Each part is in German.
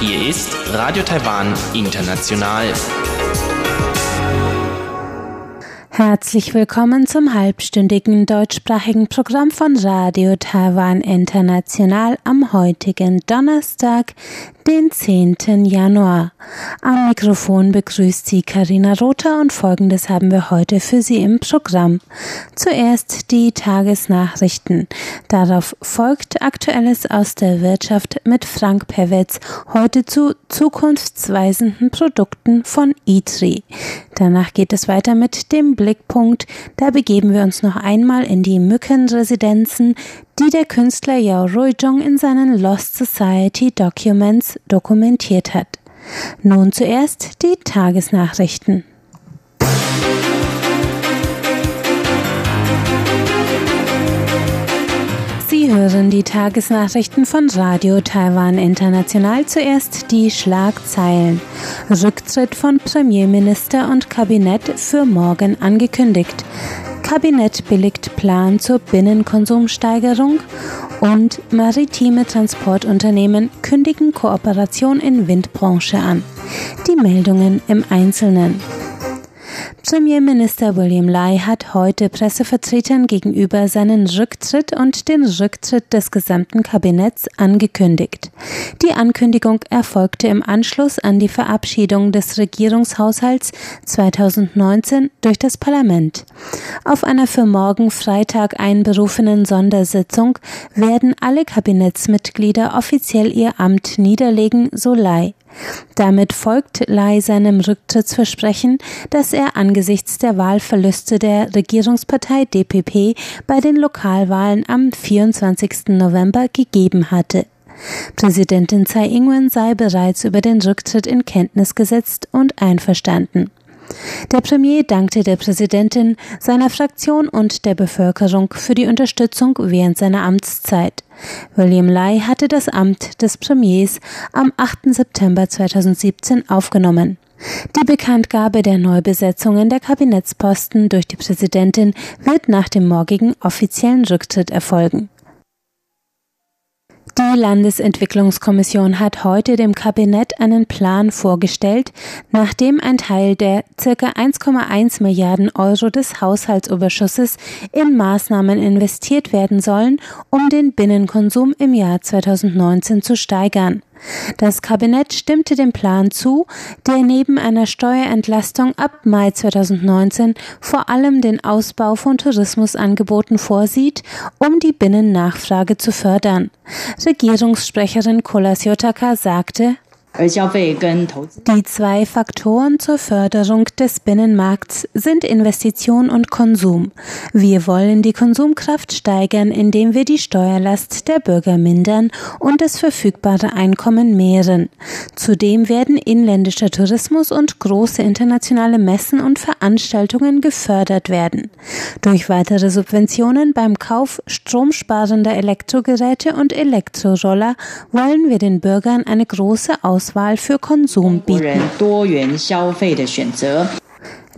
Hier ist Radio Taiwan International. Herzlich willkommen zum halbstündigen deutschsprachigen Programm von Radio Taiwan International am heutigen Donnerstag, den 10. Januar. Am Mikrofon begrüßt Sie Karina Rother und folgendes haben wir heute für Sie im Programm. Zuerst die Tagesnachrichten. Darauf folgt Aktuelles aus der Wirtschaft mit Frank Pewitz, heute zu zukunftsweisenden Produkten von ITRI. Danach geht es weiter mit dem Blickpunkt. Da begeben wir uns noch einmal in die Mückenresidenzen, die der Künstler Yao Ruijong in seinen Lost Society Documents dokumentiert hat. Nun zuerst die Tagesnachrichten. Sie hören die Tagesnachrichten von Radio Taiwan International. Zuerst die Schlagzeilen. Rücktritt von Premierminister und Kabinett für morgen angekündigt. Kabinett billigt Plan zur Binnenkonsumsteigerung und maritime Transportunternehmen kündigen Kooperation in Windbranche an. Die Meldungen im Einzelnen. Premierminister William Lai hat heute Pressevertretern gegenüber seinen Rücktritt und den Rücktritt des gesamten Kabinetts angekündigt. Die Ankündigung erfolgte im Anschluss an die Verabschiedung des Regierungshaushalts 2019 durch das Parlament. Auf einer für morgen Freitag einberufenen Sondersitzung werden alle Kabinettsmitglieder offiziell ihr Amt niederlegen, so Lai. Damit folgt Lai seinem Rücktrittsversprechen, das er angesichts der Wahlverluste der Regierungspartei DPP bei den Lokalwahlen am 24. November gegeben hatte. Präsidentin Tsai Ing-wen sei bereits über den Rücktritt in Kenntnis gesetzt und einverstanden. Der Premier dankte der Präsidentin, seiner Fraktion und der Bevölkerung für die Unterstützung während seiner Amtszeit. William Lai hatte das Amt des Premiers am 8. September 2017 aufgenommen. Die Bekanntgabe der Neubesetzungen der Kabinettsposten durch die Präsidentin wird nach dem morgigen offiziellen Rücktritt erfolgen. Die Landesentwicklungskommission hat heute dem Kabinett einen Plan vorgestellt, nachdem ein Teil der ca. 1,1 Milliarden Euro des Haushaltsoberschusses in Maßnahmen investiert werden sollen, um den Binnenkonsum im Jahr 2019 zu steigern. Das Kabinett stimmte dem Plan zu, der neben einer Steuerentlastung ab Mai 2019 vor allem den Ausbau von Tourismusangeboten vorsieht, um die Binnennachfrage zu fördern. Regierungssprecherin Kola Siotaka sagte, die zwei Faktoren zur Förderung des Binnenmarkts sind Investition und Konsum. Wir wollen die Konsumkraft steigern, indem wir die Steuerlast der Bürger mindern und das verfügbare Einkommen mehren. Zudem werden inländischer Tourismus und große internationale Messen und Veranstaltungen gefördert werden. Durch weitere Subventionen beim Kauf stromsparender Elektrogeräte und Elektroroller wollen wir den Bürgern eine große Auswahl Auswahl für Konsum bieten.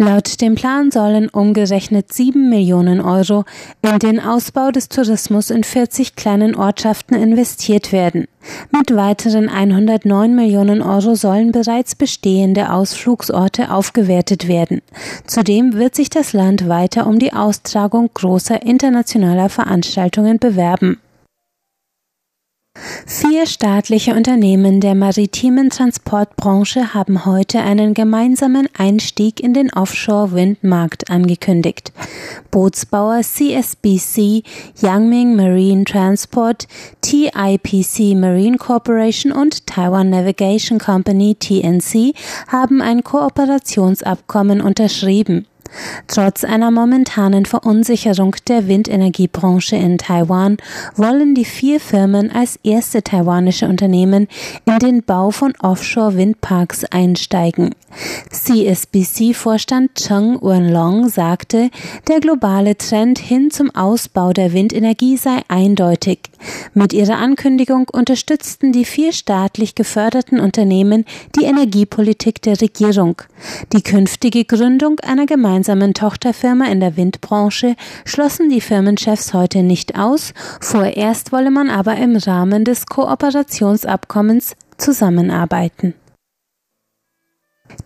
Laut dem Plan sollen umgerechnet 7 Millionen Euro in den Ausbau des Tourismus in 40 kleinen Ortschaften investiert werden. Mit weiteren 109 Millionen Euro sollen bereits bestehende Ausflugsorte aufgewertet werden. Zudem wird sich das Land weiter um die Austragung großer internationaler Veranstaltungen bewerben. Vier staatliche Unternehmen der maritimen Transportbranche haben heute einen gemeinsamen Einstieg in den Offshore-Windmarkt angekündigt. Bootsbauer CSBC, Yangming Marine Transport, TIPC Marine Corporation und Taiwan Navigation Company TNC haben ein Kooperationsabkommen unterschrieben. Trotz einer momentanen Verunsicherung der Windenergiebranche in Taiwan wollen die vier Firmen als erste taiwanische Unternehmen in den Bau von Offshore-Windparks einsteigen. CSBC-Vorstand Cheng Wenlong sagte, der globale Trend hin zum Ausbau der Windenergie sei eindeutig. Mit ihrer Ankündigung unterstützten die vier staatlich geförderten Unternehmen die Energiepolitik der Regierung. Die künftige Gründung einer gemeinsamen gemeinsamen Tochterfirma in der Windbranche, schlossen die Firmenchefs heute nicht aus. Vorerst wolle man aber im Rahmen des Kooperationsabkommens zusammenarbeiten.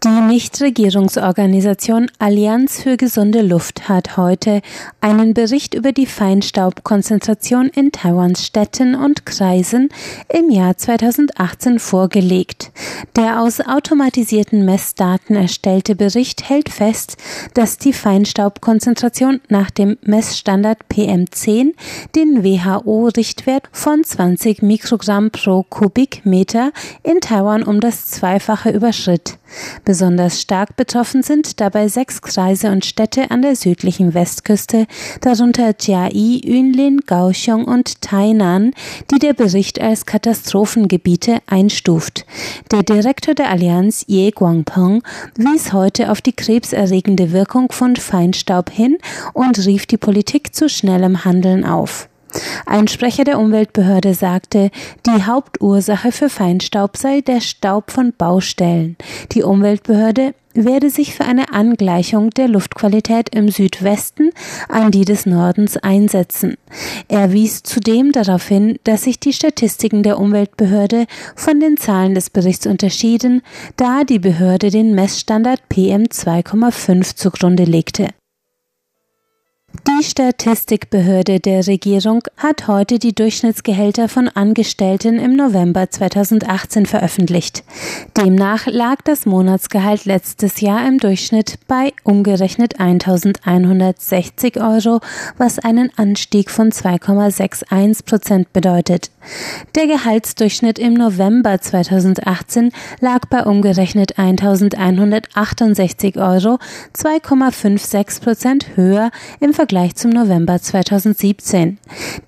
Die Nichtregierungsorganisation Allianz für gesunde Luft hat heute einen Bericht über die Feinstaubkonzentration in Taiwans Städten und Kreisen im Jahr 2018 vorgelegt. Der aus automatisierten Messdaten erstellte Bericht hält fest, dass die Feinstaubkonzentration nach dem Messstandard PM10 den WHO-Richtwert von 20 Mikrogramm pro Kubikmeter in Taiwan um das Zweifache überschritt. Besonders stark betroffen sind dabei sechs Kreise und Städte an der südlichen Westküste, darunter Jiai, Yunlin, Kaohsiung und Tainan, die der Bericht als Katastrophengebiete einstuft. Der Direktor der Allianz, Ye Guangpeng, wies heute auf die krebserregende Wirkung von Feinstaub hin und rief die Politik zu schnellem Handeln auf. Ein Sprecher der Umweltbehörde sagte, die Hauptursache für Feinstaub sei der Staub von Baustellen. Die Umweltbehörde werde sich für eine Angleichung der Luftqualität im Südwesten an die des Nordens einsetzen. Er wies zudem darauf hin, dass sich die Statistiken der Umweltbehörde von den Zahlen des Berichts unterschieden, da die Behörde den Messstandard PM 2,5 zugrunde legte. Die Statistikbehörde der Regierung hat heute die Durchschnittsgehälter von Angestellten im November 2018 veröffentlicht. Demnach lag das Monatsgehalt letztes Jahr im Durchschnitt bei umgerechnet 1160 Euro, was einen Anstieg von 2,61 Prozent bedeutet. Der Gehaltsdurchschnitt im November 2018 lag bei umgerechnet 1168 Euro, 2,56 Prozent höher im Vergleich zum November 2017.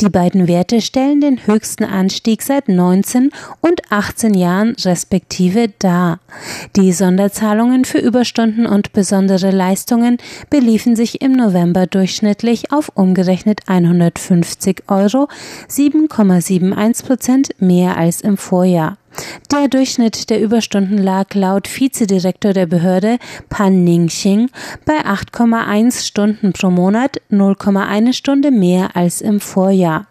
Die beiden Werte stellen den höchsten Anstieg seit 19 und 18 Jahren respektive dar. Die Sonderzahlungen für Überstunden und besondere Leistungen beliefen sich im November durchschnittlich auf umgerechnet 150 Euro, 7,71 Prozent mehr als im Vorjahr. Der Durchschnitt der Überstunden lag laut Vizedirektor der Behörde Pan Ningxing bei 8,1 Stunden pro Monat, 0,1 Stunde mehr als im Vorjahr.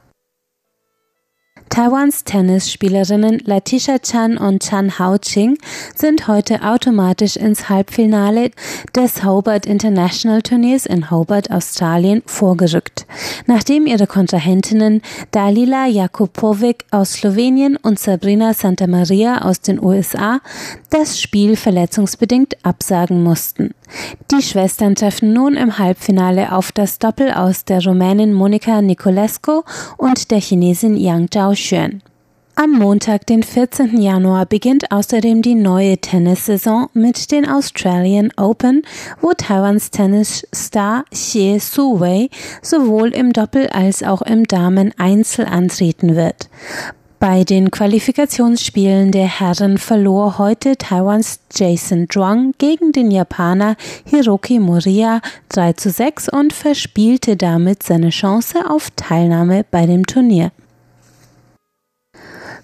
Taiwans Tennisspielerinnen Latisha Chan und Chan Haoqing sind heute automatisch ins Halbfinale des Hobart International Turniers in Hobart, Australien, vorgerückt, nachdem ihre Kontrahentinnen Dalila Jakupovic aus Slowenien und Sabrina Santamaria aus den USA das Spiel verletzungsbedingt absagen mussten. Die Schwestern treffen nun im Halbfinale auf das Doppel aus der Rumänin Monica Niculescu und der Chinesin Yang Zhaoxuan. Am Montag, den 14. Januar, beginnt außerdem die neue Tennissaison mit den Australian Open, wo Taiwans Tennisstar Xie Su-wei sowohl im Doppel als auch im Damen-Einzel antreten wird. Bei den Qualifikationsspielen der Herren verlor heute Taiwans Jason Zhuang gegen den Japaner Hiroki Moriya 3 zu 6 und verspielte damit seine Chance auf Teilnahme bei dem Turnier.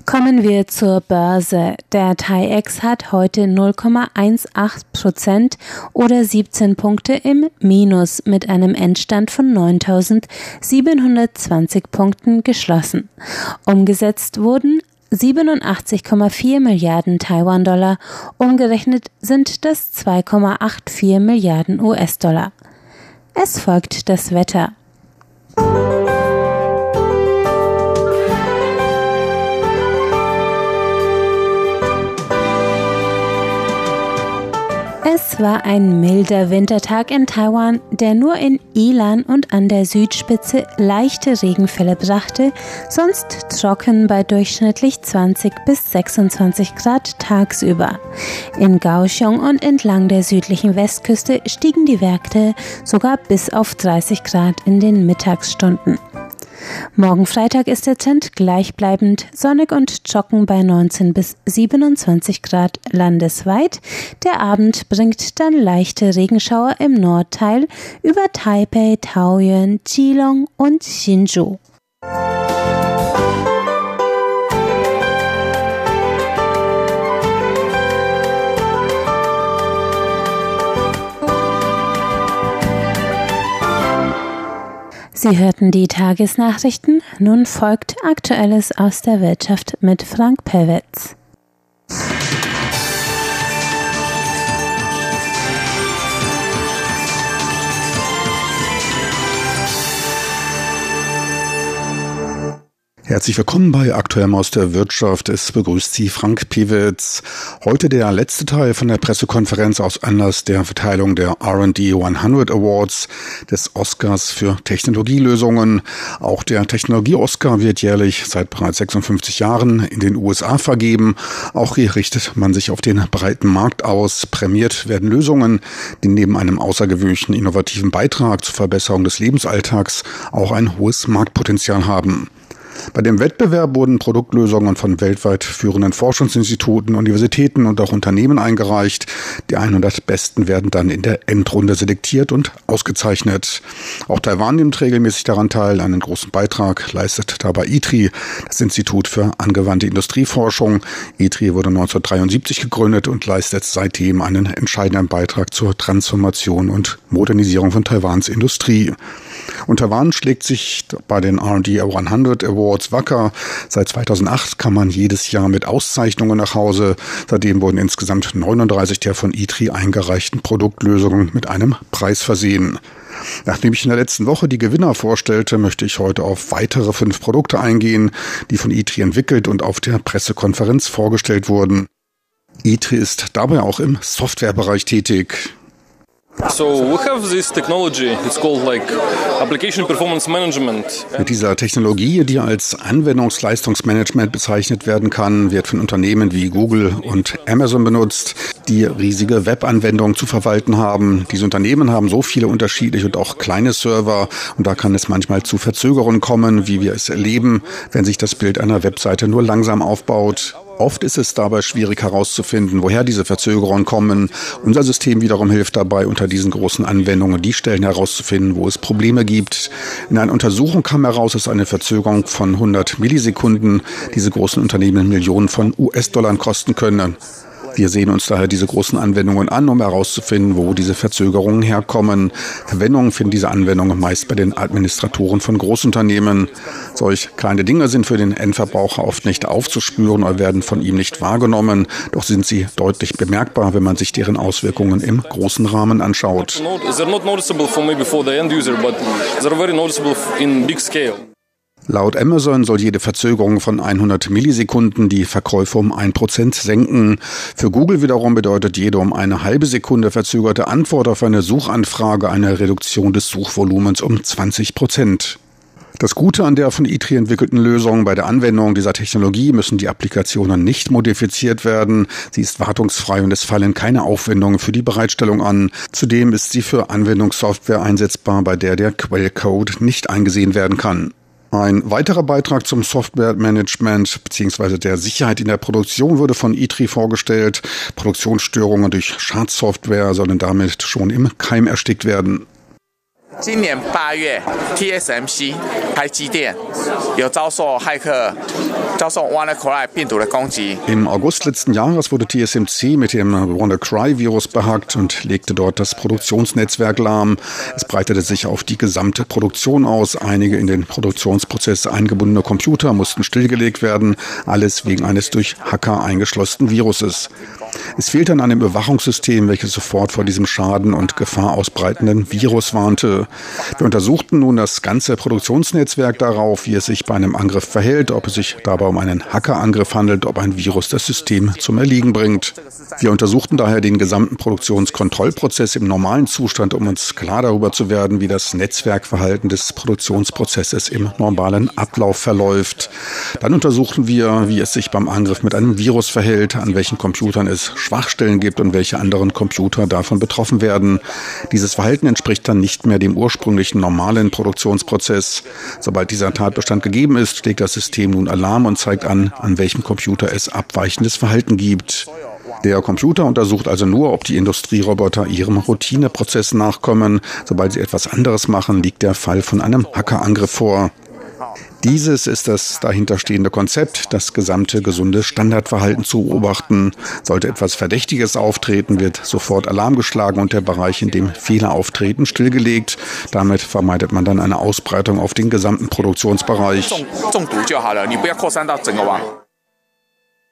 Kommen wir zur Börse. Der TAIEX hat heute 0,18 Prozent oder 17 Punkte im Minus mit einem Endstand von 9.720 Punkten geschlossen. Umgesetzt wurden 87,4 Milliarden Taiwan-Dollar, umgerechnet sind das 2,84 Milliarden US-Dollar. Es folgt das Wetter. Es war ein milder Wintertag in Taiwan, der nur in Ilan und an der Südspitze leichte Regenfälle brachte, sonst trocken bei durchschnittlich 20 bis 26 Grad tagsüber. In Kaohsiung und entlang der südlichen Westküste stiegen die Werte sogar bis auf 30 Grad in den Mittagsstunden. Morgen Freitag ist der Trend gleichbleibend sonnig und trocken bei 19 bis 27 Grad landesweit. Der Abend bringt dann leichte Regenschauer im Nordteil über Taipei, Taoyuan, Keelung und Hsinchu. Sie hörten die Tagesnachrichten. Nun folgt Aktuelles aus der Wirtschaft mit Frank Pewitz. Herzlich willkommen bei Aktuell aus der Wirtschaft. Es begrüßt Sie Frank Piewitz. Heute der letzte Teil von der Pressekonferenz aus Anlass der Verteilung der R&D 100 Awards des Oscars für Technologielösungen. Auch der Technologie-Oscar wird jährlich seit bereits 56 Jahren in den USA vergeben. Auch hier richtet man sich auf den breiten Markt aus. Prämiert werden Lösungen, die neben einem außergewöhnlichen innovativen Beitrag zur Verbesserung des Lebensalltags auch ein hohes Marktpotenzial haben. Bei dem Wettbewerb wurden Produktlösungen von weltweit führenden Forschungsinstituten, Universitäten und auch Unternehmen eingereicht. Die 100 Besten werden dann in der Endrunde selektiert und ausgezeichnet. Auch Taiwan nimmt regelmäßig daran teil. Einen großen Beitrag leistet dabei ITRI, das Institut für angewandte Industrieforschung. ITRI wurde 1973 gegründet und leistet seitdem einen entscheidenden Beitrag zur Transformation und Modernisierung von Taiwans Industrie. Und Taiwan schlägt sich bei den R&D 100 Awards wacker. Seit 2008 kann man jedes Jahr mit Auszeichnungen nach Hause. Seitdem wurden insgesamt 39 der von ITRI eingereichten Produktlösungen mit einem Preis versehen. Nachdem ich in der letzten Woche die Gewinner vorstellte, möchte ich heute auf weitere fünf Produkte eingehen, die von ITRI entwickelt und auf der Pressekonferenz vorgestellt wurden. ITRI ist dabei auch im Softwarebereich tätig. Mit dieser Technologie, die als Anwendungsleistungsmanagement bezeichnet werden kann, wird von Unternehmen wie Google und Amazon benutzt, die riesige Webanwendungen zu verwalten haben. Diese Unternehmen haben so viele unterschiedliche und auch kleine Server und da kann es manchmal zu Verzögerungen kommen, wie wir es erleben, wenn sich das Bild einer Webseite nur langsam aufbaut. Oft ist es dabei schwierig herauszufinden, woher diese Verzögerungen kommen. Unser System wiederum hilft dabei, unter diesen großen Anwendungen die Stellen herauszufinden, wo es Probleme gibt. In einer Untersuchung kam heraus, dass eine Verzögerung von 100 Millisekunden diese großen Unternehmen Millionen von US-Dollar kosten können. Wir sehen uns daher diese großen Anwendungen an, um herauszufinden, wo diese Verzögerungen herkommen. Verwendungen finden diese Anwendungen meist bei den Administratoren von Großunternehmen. Solch kleine Dinge sind für den Endverbraucher oft nicht aufzuspüren oder werden von ihm nicht wahrgenommen, doch sind sie deutlich bemerkbar, wenn man sich deren Auswirkungen im großen Rahmen anschaut. Laut Amazon soll jede Verzögerung von 100 Millisekunden die Verkäufe um 1% senken. Für Google wiederum bedeutet jede um eine halbe Sekunde verzögerte Antwort auf eine Suchanfrage eine Reduktion des Suchvolumens um 20 Prozent. Das Gute an der von ITRI entwickelten Lösung bei der Anwendung dieser Technologie müssen die Applikationen nicht modifiziert werden. Sie ist wartungsfrei und es fallen keine Aufwendungen für die Bereitstellung an. Zudem ist sie für Anwendungssoftware einsetzbar, bei der der Quellcode nicht eingesehen werden kann. Ein weiterer Beitrag zum Softwaremanagement bzw. der Sicherheit in der Produktion wurde von ITRI vorgestellt. Produktionsstörungen durch Schadsoftware sollen damit schon im Keim erstickt werden. 今年八月，TSMC 台积电有遭受骇客遭受 WannaCry 病毒的攻击。Im August letzten Jahres wurde TSMC mit dem WannaCry-Virus behackt und legte dort das Produktionsnetzwerk lahm. Es breitete sich auf die gesamte Produktion aus. Einige in den Produktionsprozess eingebundene Computer mussten stillgelegt werden, alles wegen eines durch Hacker eingeschlossenen Viruses. Es fehlte an einem Überwachungssystem, welches sofort vor diesem Schaden und Gefahr ausbreitenden Virus warnte. Wir untersuchten nun das ganze Produktionsnetzwerk darauf, wie es sich bei einem Angriff verhält, ob es sich dabei um einen Hackerangriff handelt, ob ein Virus das System zum Erliegen bringt. Wir untersuchten daher den gesamten Produktionskontrollprozess im normalen Zustand, um uns klar darüber zu werden, wie das Netzwerkverhalten des Produktionsprozesses im normalen Ablauf verläuft. Dann untersuchten wir, wie es sich beim Angriff mit einem Virus verhält, an welchen Computern es Schwachstellen gibt und welche anderen Computer davon betroffen werden. Dieses Verhalten entspricht dann nicht mehr dem ursprünglichen normalen Produktionsprozess. Sobald dieser Tatbestand gegeben ist, schlägt das System nun Alarm und zeigt an, an welchem Computer es abweichendes Verhalten gibt. Der Computer untersucht also nur, ob die Industrieroboter ihrem Routineprozess nachkommen. Sobald sie etwas anderes machen, liegt der Fall von einem Hackerangriff vor. Dieses ist das dahinterstehende Konzept, das gesamte gesunde Standardverhalten zu beobachten. Sollte etwas Verdächtiges auftreten, wird sofort Alarm geschlagen und der Bereich, in dem Fehler auftreten, stillgelegt. Damit vermeidet man dann eine Ausbreitung auf den gesamten Produktionsbereich.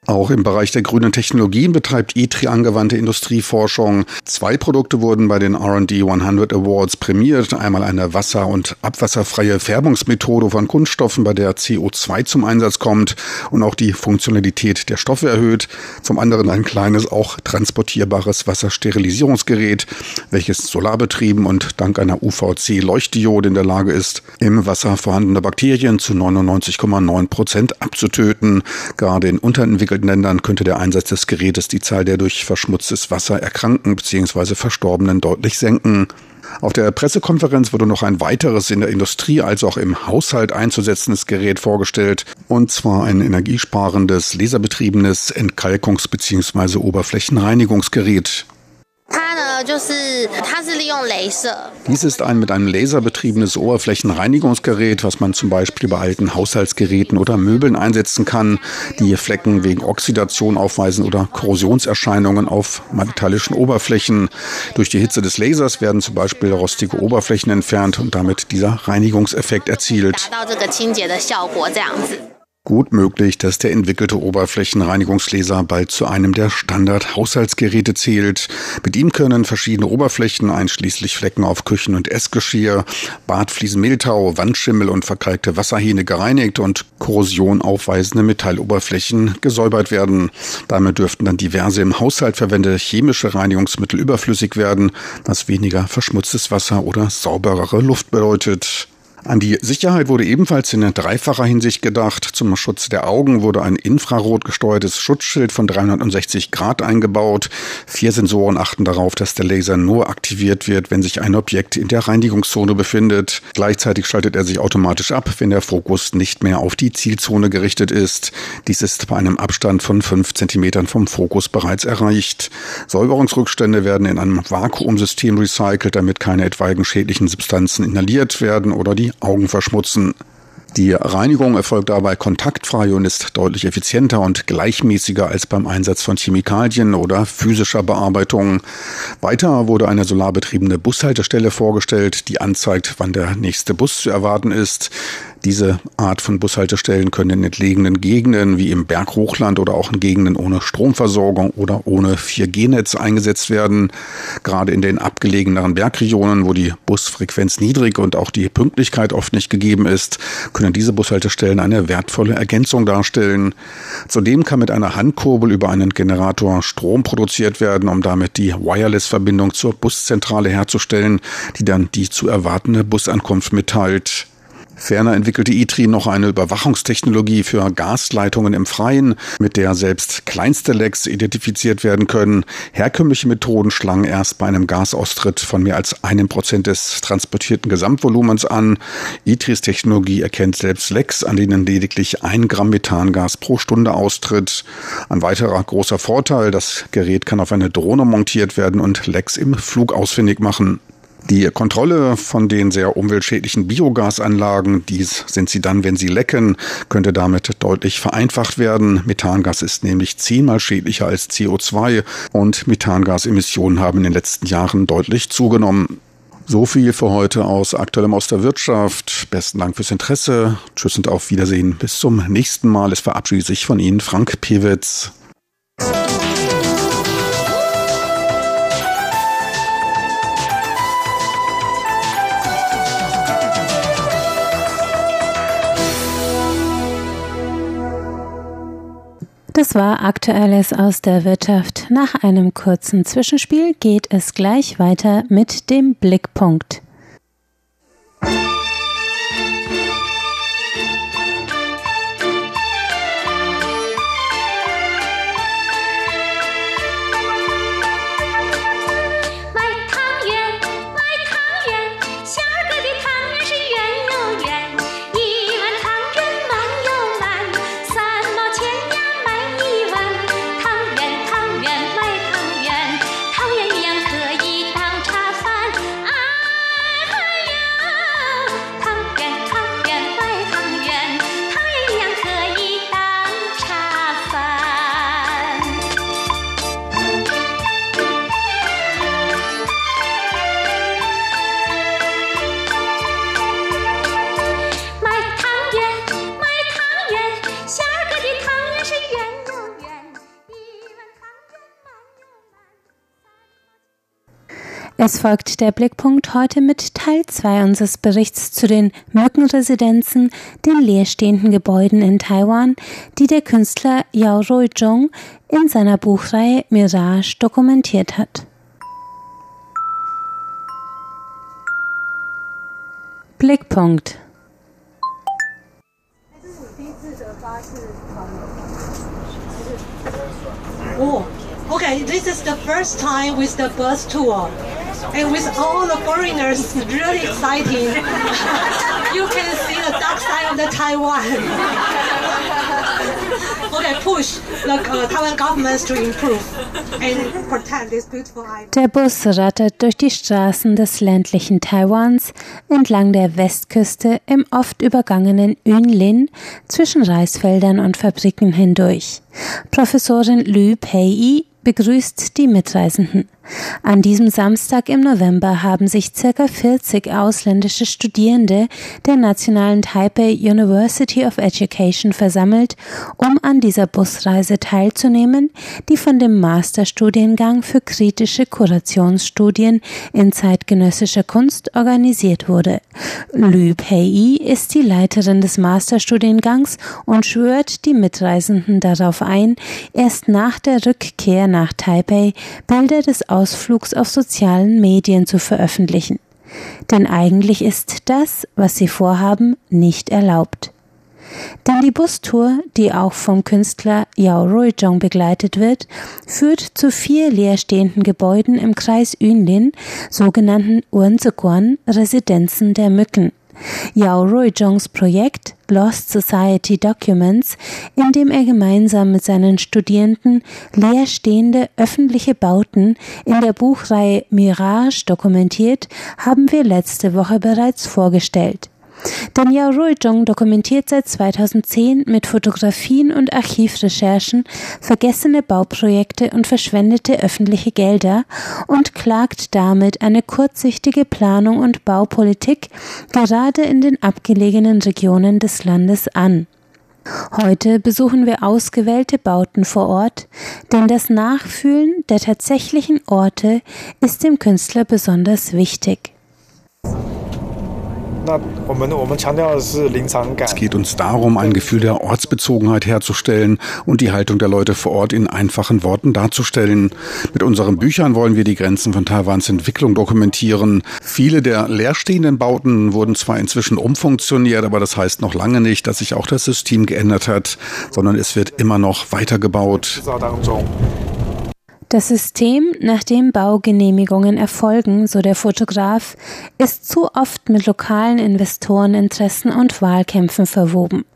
Auch im Bereich der grünen Technologien betreibt ITRI angewandte Industrieforschung. Zwei Produkte wurden bei den R&D 100 Awards prämiert. Einmal eine wasser- und abwasserfreie Färbungsmethode von Kunststoffen, bei der CO2 zum Einsatz kommt und auch die Funktionalität der Stoffe erhöht. Zum anderen ein kleines, auch transportierbares Wassersterilisierungsgerät, welches solarbetrieben und dank einer UVC-Leuchtdiode in der Lage ist, im Wasser vorhandene Bakterien zu 99,9 Prozent abzutöten. Gerade in unterentwickelten entwickelten Ländern könnte der Einsatz des Gerätes die Zahl der durch verschmutztes Wasser erkrankten bzw. Verstorbenen deutlich senken. Auf der Pressekonferenz wurde noch ein weiteres in der Industrie als auch im Haushalt einzusetzendes Gerät vorgestellt, und zwar ein energiesparendes, laserbetriebenes Entkalkungs- bzw. Oberflächenreinigungsgerät. Dies ist ein mit einem Laser betriebenes Oberflächenreinigungsgerät, was man zum Beispiel bei alten Haushaltsgeräten oder Möbeln einsetzen kann, die Flecken wegen Oxidation aufweisen oder Korrosionserscheinungen auf metallischen Oberflächen. Durch die Hitze des Lasers werden zum Beispiel rostige Oberflächen entfernt und damit dieser Reinigungseffekt erzielt. Gut möglich, dass der entwickelte Oberflächenreinigungslaser bald zu einem der Standard-Haushaltsgeräte zählt. Mit ihm können verschiedene Oberflächen, einschließlich Flecken auf Küchen- und Essgeschirr, Badfliesen, Mehltau, Wandschimmel und verkalkte Wasserhähne gereinigt und Korrosion aufweisende Metalloberflächen gesäubert werden. Damit dürften dann diverse im Haushalt verwendete chemische Reinigungsmittel überflüssig werden, was weniger verschmutztes Wasser oder sauberere Luft bedeutet. An die Sicherheit wurde ebenfalls in dreifacher Hinsicht gedacht. Zum Schutz der Augen wurde ein infrarot gesteuertes Schutzschild von 360 Grad eingebaut. Vier Sensoren achten darauf, dass der Laser nur aktiviert wird, wenn sich ein Objekt in der Reinigungszone befindet. Gleichzeitig schaltet er sich automatisch ab, wenn der Fokus nicht mehr auf die Zielzone gerichtet ist. Dies ist bei einem Abstand von fünf Zentimetern vom Fokus bereits erreicht. Säuberungsrückstände werden in einem Vakuumsystem recycelt, damit keine etwaigen schädlichen Substanzen inhaliert werden oder die Augen verschmutzen. Die Reinigung erfolgt dabei kontaktfrei und ist deutlich effizienter und gleichmäßiger als beim Einsatz von Chemikalien oder physischer Bearbeitung. Weiter wurde eine solarbetriebene Bushaltestelle vorgestellt, die anzeigt, wann der nächste Bus zu erwarten ist. Diese Art von Bushaltestellen können in entlegenen Gegenden wie im Berghochland oder auch in Gegenden ohne Stromversorgung oder ohne 4G-Netz eingesetzt werden. Gerade in den abgelegeneren Bergregionen, wo die Busfrequenz niedrig und auch die Pünktlichkeit oft nicht gegeben ist, können diese Bushaltestellen eine wertvolle Ergänzung darstellen. Zudem kann mit einer Handkurbel über einen Generator Strom produziert werden, um damit die Wireless-Verbindung zur Buszentrale herzustellen, die dann die zu erwartende Busankunft mitteilt. Ferner entwickelte ITRI noch eine Überwachungstechnologie für Gasleitungen im Freien, mit der selbst kleinste Lecks identifiziert werden können. Herkömmliche Methoden schlangen erst bei einem Gasaustritt von mehr als einem Prozent des transportierten Gesamtvolumens an. ITRIs Technologie erkennt selbst Lecks, an denen lediglich ein Gramm Methangas pro Stunde austritt. Ein weiterer großer Vorteil, das Gerät kann auf eine Drohne montiert werden und Lecks im Flug ausfindig machen. Die Kontrolle von den sehr umweltschädlichen Biogasanlagen, dies sind sie dann, wenn sie lecken, könnte damit deutlich vereinfacht werden. Methangas ist nämlich zehnmal schädlicher als CO2 und Methangasemissionen haben in den letzten Jahren deutlich zugenommen. So viel für heute aus Aktuellem aus der Wirtschaft. Besten Dank fürs Interesse. Tschüss und auf Wiedersehen. Bis zum nächsten Mal. Es verabschiedet sich von Ihnen Frank Pewitz. Das war Aktuelles aus der Wirtschaft. Nach einem kurzen Zwischenspiel geht es gleich weiter mit dem Blickpunkt. Es folgt der Blickpunkt heute mit Teil 2 unseres Berichts zu den Mückenresidenzen, den leerstehenden Gebäuden in Taiwan, die der Künstler Yao Rui-jung in seiner Buchreihe Mirage dokumentiert hat. Blickpunkt Oh, okay, this is the first time with the bus tour. And with all the foreigners, really exciting. you can see the dark side of the Taiwan. okay, push the uh, Taiwan government to improve and protect this beautiful island. Der Bus rattert durch die Straßen des ländlichen Taiwans entlang der Westküste im oft übergangenen Yunlin zwischen Reisfeldern und Fabriken hindurch. Professorin Lü Pei begrüßt die Mitreisenden. An diesem Samstag im November haben sich circa 40 ausländische Studierende der nationalen Taipei University of Education versammelt, um an dieser Busreise teilzunehmen, die von dem Masterstudiengang für kritische Kurationsstudien in zeitgenössischer Kunst organisiert wurde. Lü Pei ist die Leiterin des Masterstudiengangs und schwört die Mitreisenden darauf ein, erst nach der Rückkehr nach Taipei Bilder des Ausflugs auf sozialen Medien zu veröffentlichen. Denn eigentlich ist das, was sie vorhaben, nicht erlaubt. Denn die Bustour, die auch vom Künstler Yao Ruijong begleitet wird, führt zu vier leerstehenden Gebäuden im Kreis Yunlin, sogenannten Urziguan, Residenzen der Mücken. Yao Ruijongs Projekt Lost Society Documents, in dem er gemeinsam mit seinen Studierenden leerstehende öffentliche Bauten in der Buchreihe Mirage dokumentiert, haben wir letzte Woche bereits vorgestellt. Daniel Ruijong dokumentiert seit 2010 mit Fotografien und Archivrecherchen vergessene Bauprojekte und verschwendete öffentliche Gelder und klagt damit eine kurzsichtige Planung und Baupolitik gerade in den abgelegenen Regionen des Landes an. Heute besuchen wir ausgewählte Bauten vor Ort, denn das Nachfühlen der tatsächlichen Orte ist dem Künstler besonders wichtig. Es geht uns darum, ein Gefühl der Ortsbezogenheit herzustellen und die Haltung der Leute vor Ort in einfachen Worten darzustellen. Mit unseren Büchern wollen wir die Grenzen von Taiwans Entwicklung dokumentieren. Viele der leerstehenden Bauten wurden zwar inzwischen umfunktioniert, aber das heißt noch lange nicht, dass sich auch das System geändert hat, sondern es wird immer noch weitergebaut. Das System, nach dem Baugenehmigungen erfolgen, so der Fotograf, ist zu oft mit lokalen Investoreninteressen und Wahlkämpfen verwoben.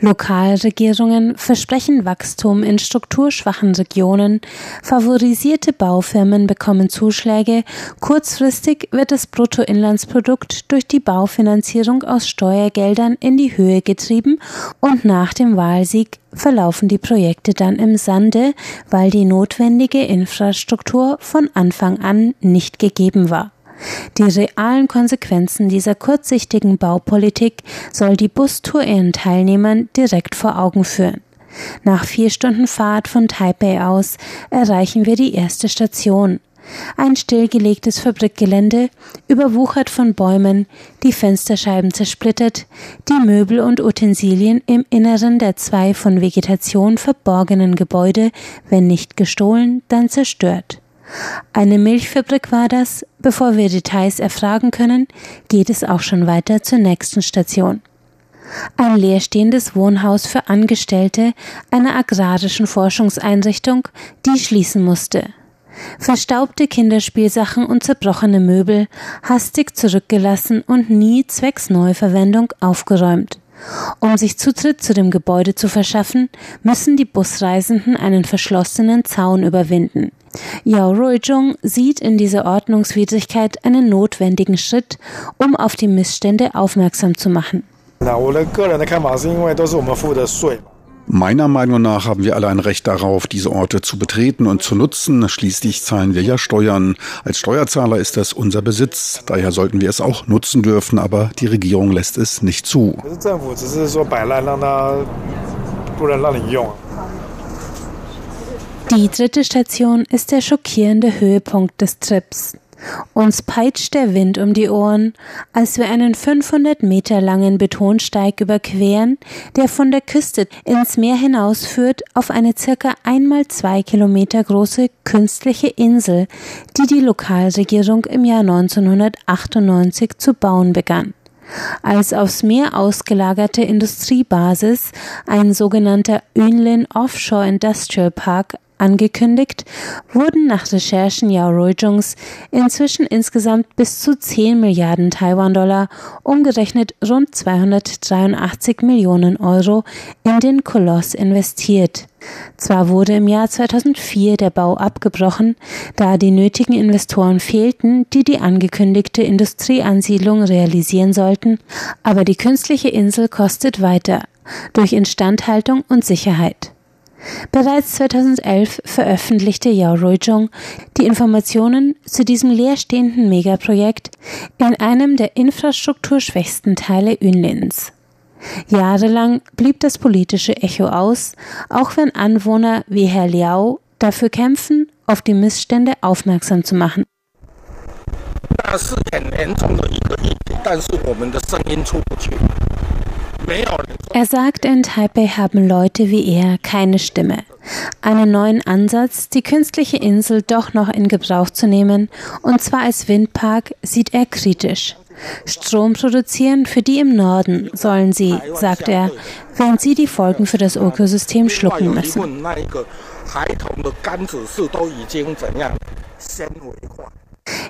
Lokalregierungen versprechen Wachstum in strukturschwachen Regionen, favorisierte Baufirmen bekommen Zuschläge, kurzfristig wird das Bruttoinlandsprodukt durch die Baufinanzierung aus Steuergeldern in die Höhe getrieben und nach dem Wahlsieg verlaufen die Projekte dann im Sande, weil die notwendige Infrastruktur von Anfang an nicht gegeben war. Die realen Konsequenzen dieser kurzsichtigen Baupolitik soll die Bustour ihren Teilnehmern direkt vor Augen führen. Nach vier Stunden Fahrt von Taipei aus erreichen wir die erste Station. Ein stillgelegtes Fabrikgelände, überwuchert von Bäumen, die Fensterscheiben zersplittert, die Möbel und Utensilien im Inneren der zwei von Vegetation verborgenen Gebäude, wenn nicht gestohlen, dann zerstört. Eine Milchfabrik war das. Bevor wir Details erfragen können, geht es auch schon weiter zur nächsten Station. Ein leerstehendes Wohnhaus für Angestellte einer agrarischen Forschungseinrichtung, die schließen musste. Verstaubte Kinderspielsachen und zerbrochene Möbel, hastig zurückgelassen und nie zwecks Neuverwendung aufgeräumt. Um sich Zutritt zu dem Gebäude zu verschaffen, müssen die Busreisenden einen verschlossenen Zaun überwinden. Yao Ruijong sieht in dieser Ordnungswidrigkeit einen notwendigen Schritt, um auf die Missstände aufmerksam zu machen. Meiner Meinung nach haben wir alle ein Recht darauf, diese Orte zu betreten und zu nutzen. Schließlich zahlen wir ja Steuern. Als Steuerzahler ist das unser Besitz. Daher sollten wir es auch nutzen dürfen, aber die Regierung lässt es nicht zu. Die dritte Station ist der schockierende Höhepunkt des Trips. Uns peitscht der Wind um die Ohren, als wir einen 500 Meter langen Betonsteig überqueren, der von der Küste ins Meer hinausführt auf eine circa einmal zwei Kilometer große künstliche Insel, die die Lokalregierung im Jahr 1998 zu bauen begann. Als aufs Meer ausgelagerte Industriebasis, ein sogenannter Yunlin Offshore Industrial Park, angekündigt, wurden nach Recherchen Yao Ruijungs inzwischen insgesamt bis zu 10 Milliarden Taiwan-Dollar, umgerechnet rund 283 Millionen Euro, in den Koloss investiert. Zwar wurde im Jahr 2004 der Bau abgebrochen, da die nötigen Investoren fehlten, die die angekündigte Industrieansiedlung realisieren sollten, aber die künstliche Insel kostet weiter durch Instandhaltung und Sicherheit. Bereits 2011 veröffentlichte Yao Ruijong die Informationen zu diesem leerstehenden Megaprojekt in einem der infrastrukturschwächsten Teile Yunlins. Jahrelang blieb das politische Echo aus, auch wenn Anwohner wie Herr Liao dafür kämpfen, auf die Missstände aufmerksam zu machen. Er sagt, in Taipei haben Leute wie er keine Stimme. Einen neuen Ansatz, die künstliche Insel doch noch in Gebrauch zu nehmen, und zwar als Windpark, sieht er kritisch. Strom produzieren für die im Norden sollen sie, sagt er, während sie die Folgen für das Ökosystem schlucken müssen.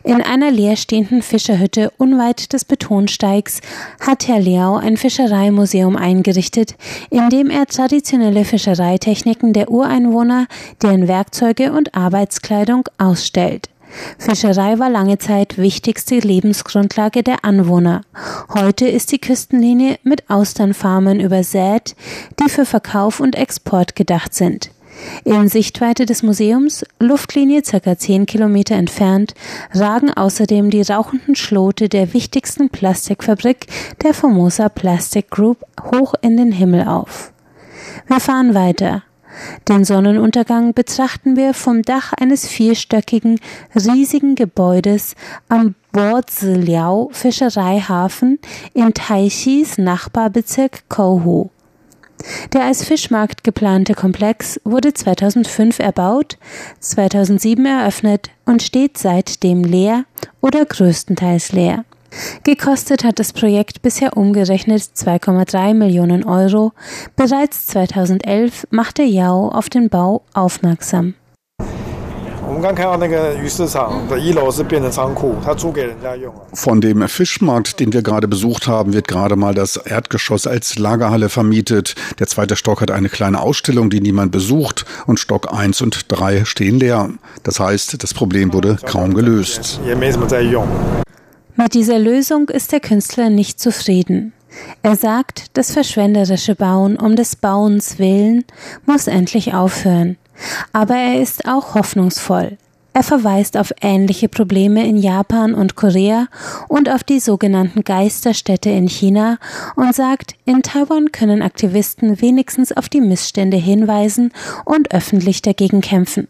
In einer leerstehenden Fischerhütte unweit des Betonsteigs hat Herr Liao ein Fischereimuseum eingerichtet, in dem er traditionelle Fischereitechniken der Ureinwohner, deren Werkzeuge und Arbeitskleidung ausstellt. Fischerei war lange Zeit wichtigste Lebensgrundlage der Anwohner. Heute ist die Küstenlinie mit Austernfarmen übersät, die für Verkauf und Export gedacht sind. In Sichtweite des Museums, Luftlinie ca. 10 Kilometer entfernt, ragen außerdem die rauchenden Schlote der wichtigsten Plastikfabrik der Formosa Plastic Group hoch in den Himmel auf. Wir fahren weiter. Den Sonnenuntergang betrachten wir vom Dach eines vierstöckigen, riesigen Gebäudes am Bordziliao Fischereihafen in Taishis Nachbarbezirk Kouhu. Der als Fischmarkt geplante Komplex wurde 2005 erbaut, 2007 eröffnet und steht seitdem leer oder größtenteils leer. Gekostet hat das Projekt bisher umgerechnet 2,3 Millionen Euro. Bereits 2011 machte Yao auf den Bau aufmerksam. Von dem Fischmarkt, den wir gerade besucht haben, wird gerade mal das Erdgeschoss als Lagerhalle vermietet. Der zweite Stock hat eine kleine Ausstellung, die niemand besucht und Stock 1 und 3 stehen leer. Das heißt, das Problem wurde kaum gelöst. Mit dieser Lösung ist der Künstler nicht zufrieden. Er sagt, das verschwenderische Bauen um des Bauens willen muss endlich aufhören. Aber er ist auch hoffnungsvoll. Er verweist auf ähnliche Probleme in Japan und Korea und auf die sogenannten Geisterstädte in China und sagt, in Taiwan können Aktivisten wenigstens auf die Missstände hinweisen und öffentlich dagegen kämpfen.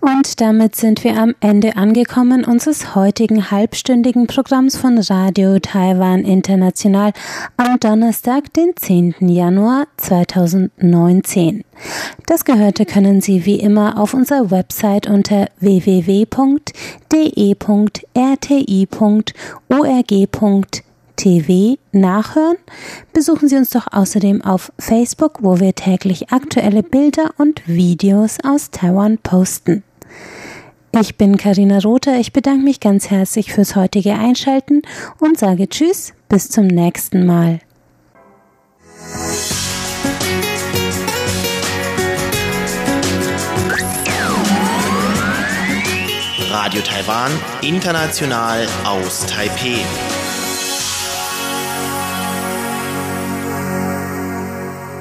Und damit sind wir am Ende angekommen unseres heutigen halbstündigen Programms von Radio Taiwan International am Donnerstag, den 10. Januar 2019. Das Gehörte können Sie wie immer auf unserer Website unter www.de.rti.org.tv nachhören. Besuchen Sie uns doch außerdem auf Facebook, wo wir täglich aktuelle Bilder und Videos aus Taiwan posten. Ich bin Karina Rother. Ich bedanke mich ganz herzlich fürs heutige Einschalten und sage Tschüss, bis zum nächsten Mal. Radio Taiwan, international aus Taipeh.